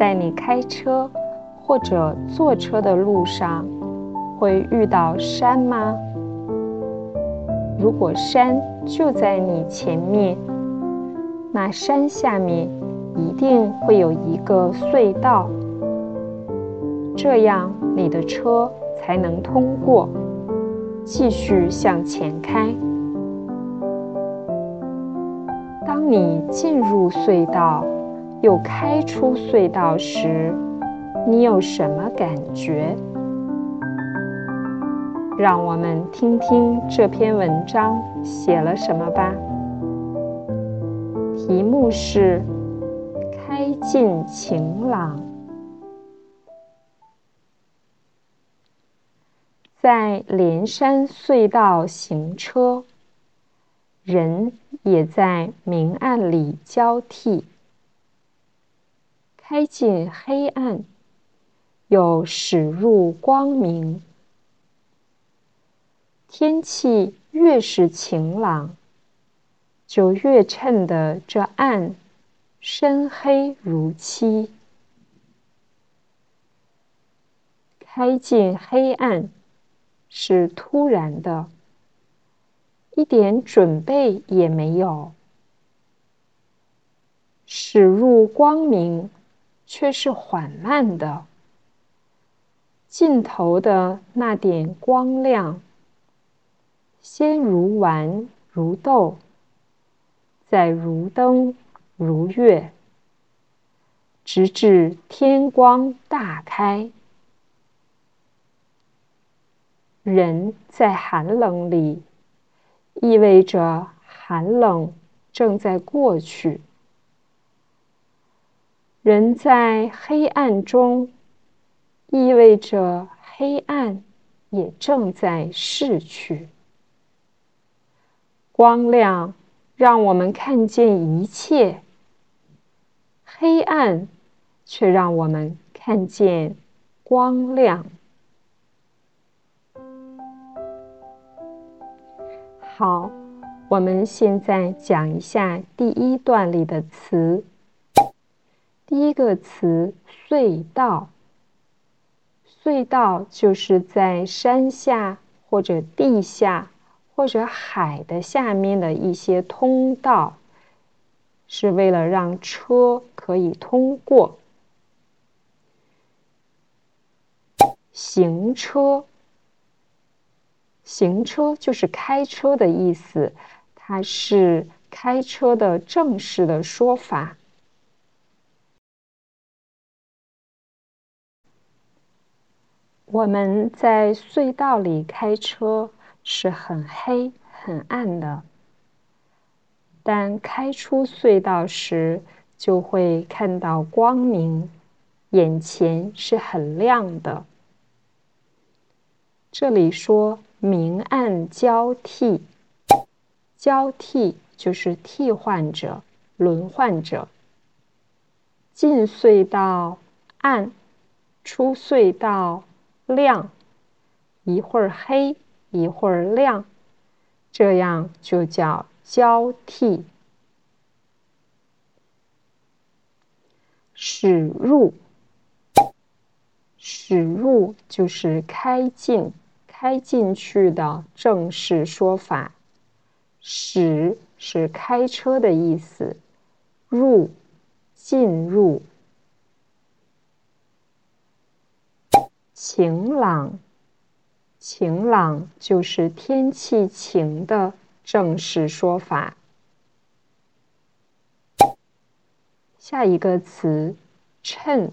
在你开车或者坐车的路上，会遇到山吗？如果山就在你前面，那山下面一定会有一个隧道，这样你的车才能通过，继续向前开。当你进入隧道，又开出隧道时，你有什么感觉？让我们听听这篇文章写了什么吧。题目是“开进晴朗”。在连山隧道行车，人也在明暗里交替。开进黑暗，又驶入光明。天气越是晴朗，就越衬得这暗深黑如漆。开进黑暗是突然的，一点准备也没有；驶入光明。却是缓慢的，尽头的那点光亮，先如丸如豆，再如灯如月，直至天光大开。人在寒冷里，意味着寒冷正在过去。人在黑暗中，意味着黑暗也正在逝去。光亮让我们看见一切，黑暗却让我们看见光亮。好，我们现在讲一下第一段里的词。第一个词“隧道”，隧道就是在山下或者地下或者海的下面的一些通道，是为了让车可以通过。行车，行车就是开车的意思，它是开车的正式的说法。我们在隧道里开车是很黑、很暗的，但开出隧道时就会看到光明，眼前是很亮的。这里说明暗交替，交替就是替换着、轮换着。进隧道暗，出隧道。亮，一会儿黑，一会儿亮，这样就叫交替。驶入，驶入就是开进、开进去的正式说法。驶是开车的意思，入，进入。晴朗，晴朗就是天气晴的正式说法。下一个词，衬，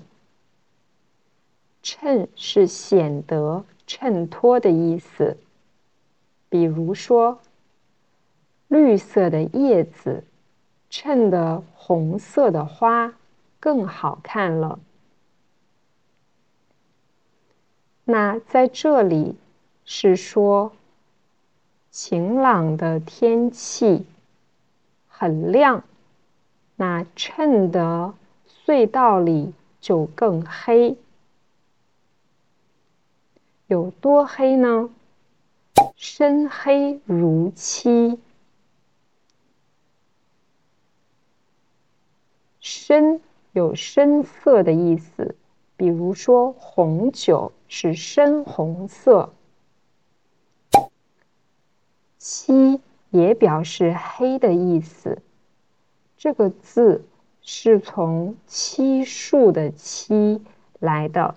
衬是显得、衬托的意思。比如说，绿色的叶子衬得红色的花更好看了。那在这里是说，晴朗的天气很亮，那衬得隧道里就更黑。有多黑呢？深黑如漆。深有深色的意思，比如说红酒是深红色。漆也表示黑的意思，这个字是从漆树的漆来的。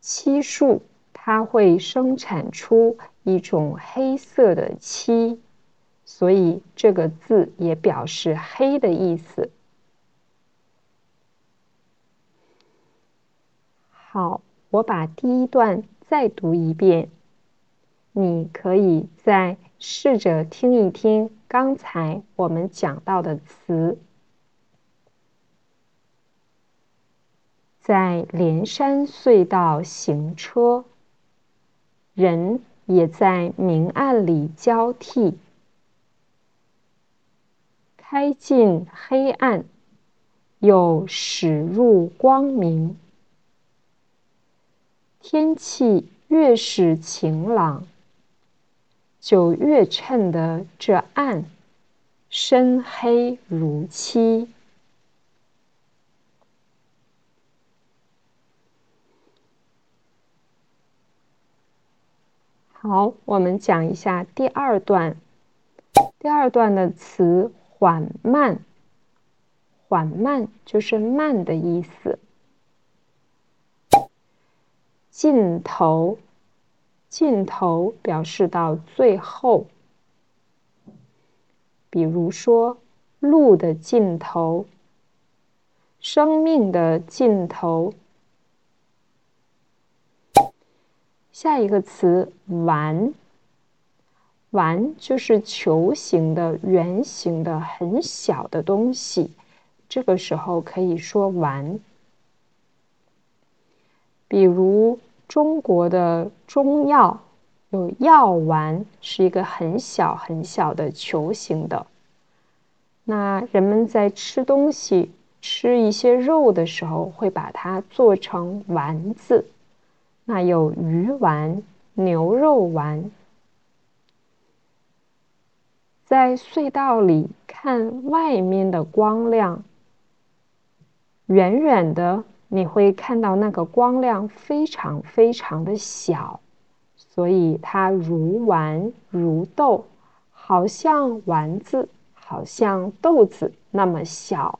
漆树它会生产出一种黑色的漆。所以这个字也表示黑的意思。好，我把第一段再读一遍，你可以再试着听一听刚才我们讲到的词。在连山隧道行车，人也在明暗里交替。开进黑暗，又驶入光明。天气越是晴朗，就越衬得这暗深黑如漆。好，我们讲一下第二段。第二段的词。缓慢，缓慢就是慢的意思。尽头，尽头表示到最后。比如说，路的尽头，生命的尽头。下一个词，完。丸就是球形的、圆形的、很小的东西，这个时候可以说丸。比如中国的中药有药丸，是一个很小很小的球形的。那人们在吃东西、吃一些肉的时候，会把它做成丸子。那有鱼丸、牛肉丸。在隧道里看外面的光亮，远远的你会看到那个光亮非常非常的小，所以它如丸如豆，好像丸子，好像豆子那么小。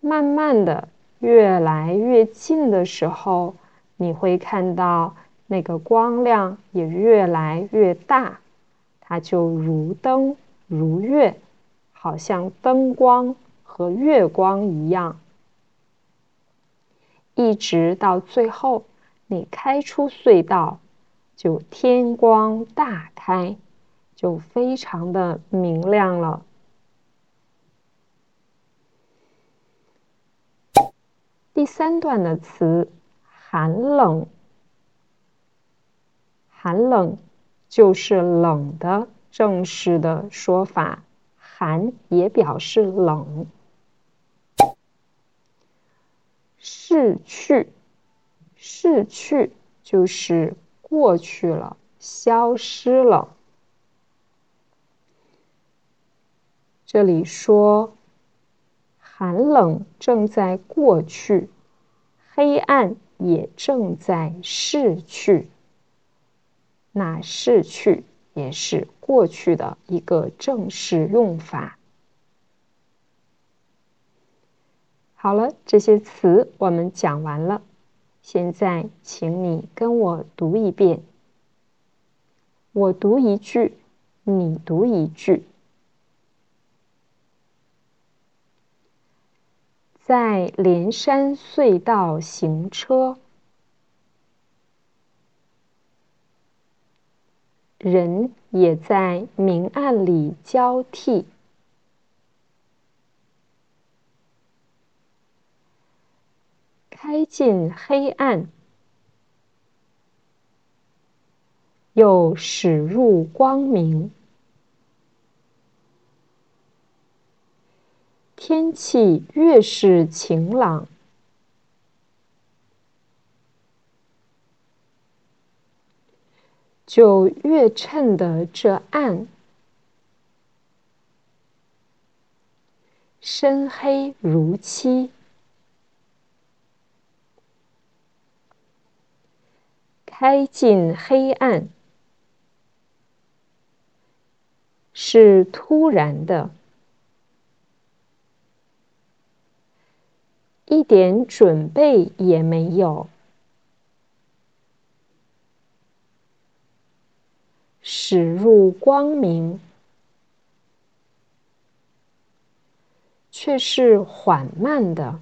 慢慢的越来越近的时候，你会看到那个光亮也越来越大。它就如灯如月，好像灯光和月光一样，一直到最后，你开出隧道，就天光大开，就非常的明亮了。第三段的词，寒冷，寒冷。就是冷的正式的说法，寒也表示冷。逝去，逝去就是过去了，消失了。这里说，寒冷正在过去，黑暗也正在逝去。那逝去也是过去的一个正式用法。好了，这些词我们讲完了。现在，请你跟我读一遍。我读一句，你读一句。在连山隧道行车。人也在明暗里交替，开进黑暗，又驶入光明。天气越是晴朗。就越衬得这暗深黑如漆，开进黑暗，是突然的，一点准备也没有。驶入光明，却是缓慢的。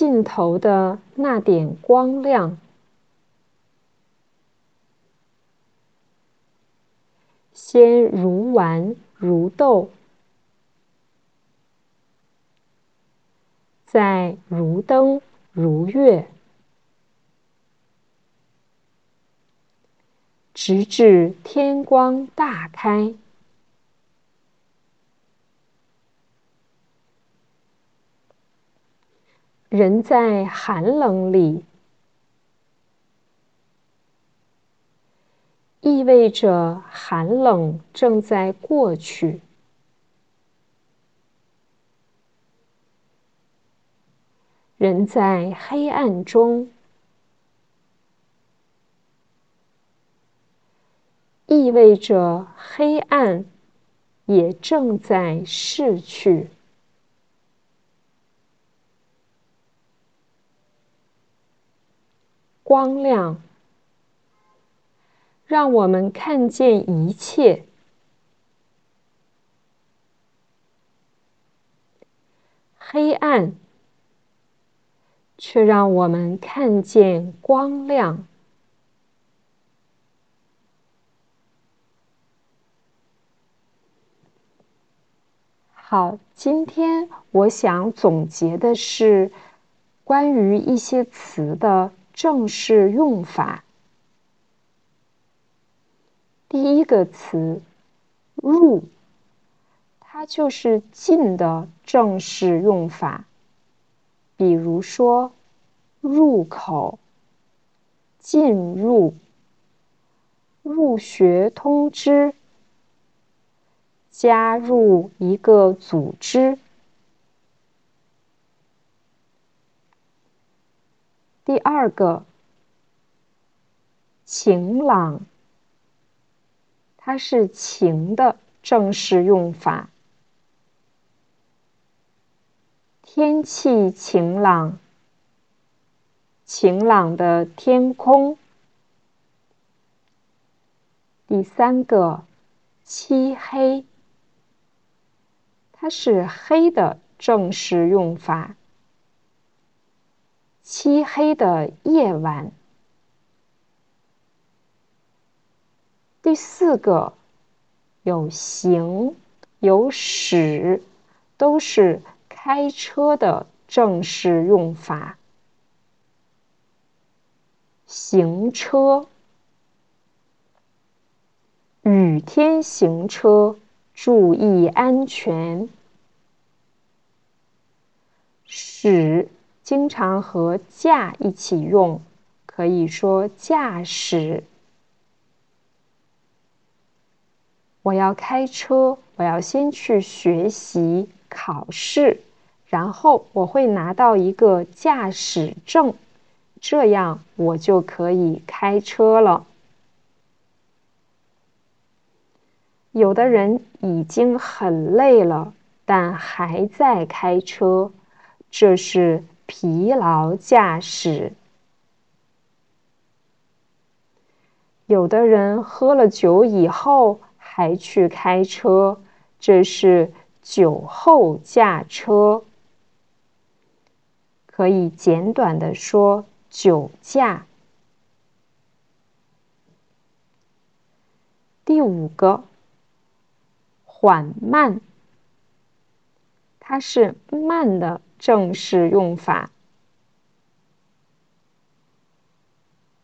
尽头的那点光亮，先如丸如豆，再如灯如月。直至天光大开，人在寒冷里，意味着寒冷正在过去；人在黑暗中。意味着黑暗也正在逝去，光亮让我们看见一切，黑暗却让我们看见光亮。好，今天我想总结的是关于一些词的正式用法。第一个词“入”，它就是进的正式用法。比如说，入口、进入、入学通知。加入一个组织。第二个，晴朗，它是晴的正式用法。天气晴朗，晴朗的天空。第三个，漆黑。它是黑的正式用法，漆黑的夜晚。第四个有行有驶，都是开车的正式用法。行车，雨天行车。注意安全。驶经常和驾一起用，可以说驾驶。我要开车，我要先去学习考试，然后我会拿到一个驾驶证，这样我就可以开车了。有的人已经很累了，但还在开车，这是疲劳驾驶。有的人喝了酒以后还去开车，这是酒后驾车。可以简短的说，酒驾。第五个。缓慢，它是慢的正式用法。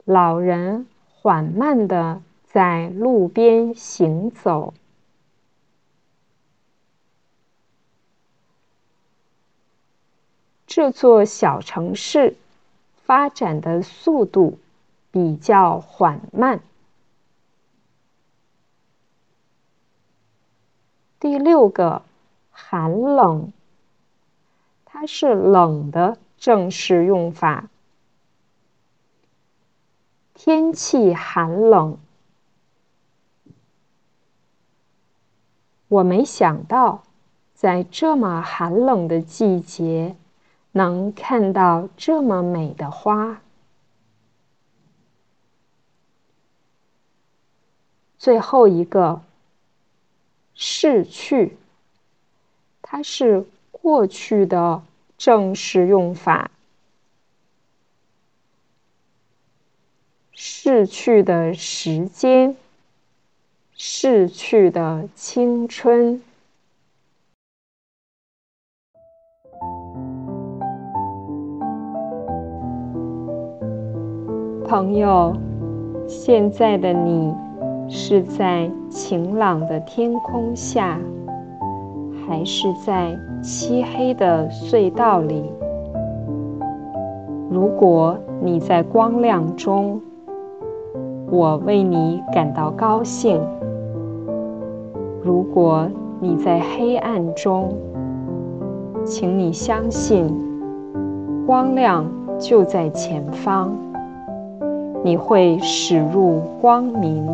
老人缓慢的在路边行走。这座小城市发展的速度比较缓慢。第六个，寒冷，它是冷的正式用法。天气寒冷，我没想到在这么寒冷的季节能看到这么美的花。最后一个，逝去，它是过去的正式用法。逝去的时间，逝去的青春。朋友，现在的你。是在晴朗的天空下，还是在漆黑的隧道里？如果你在光亮中，我为你感到高兴；如果你在黑暗中，请你相信，光亮就在前方，你会驶入光明。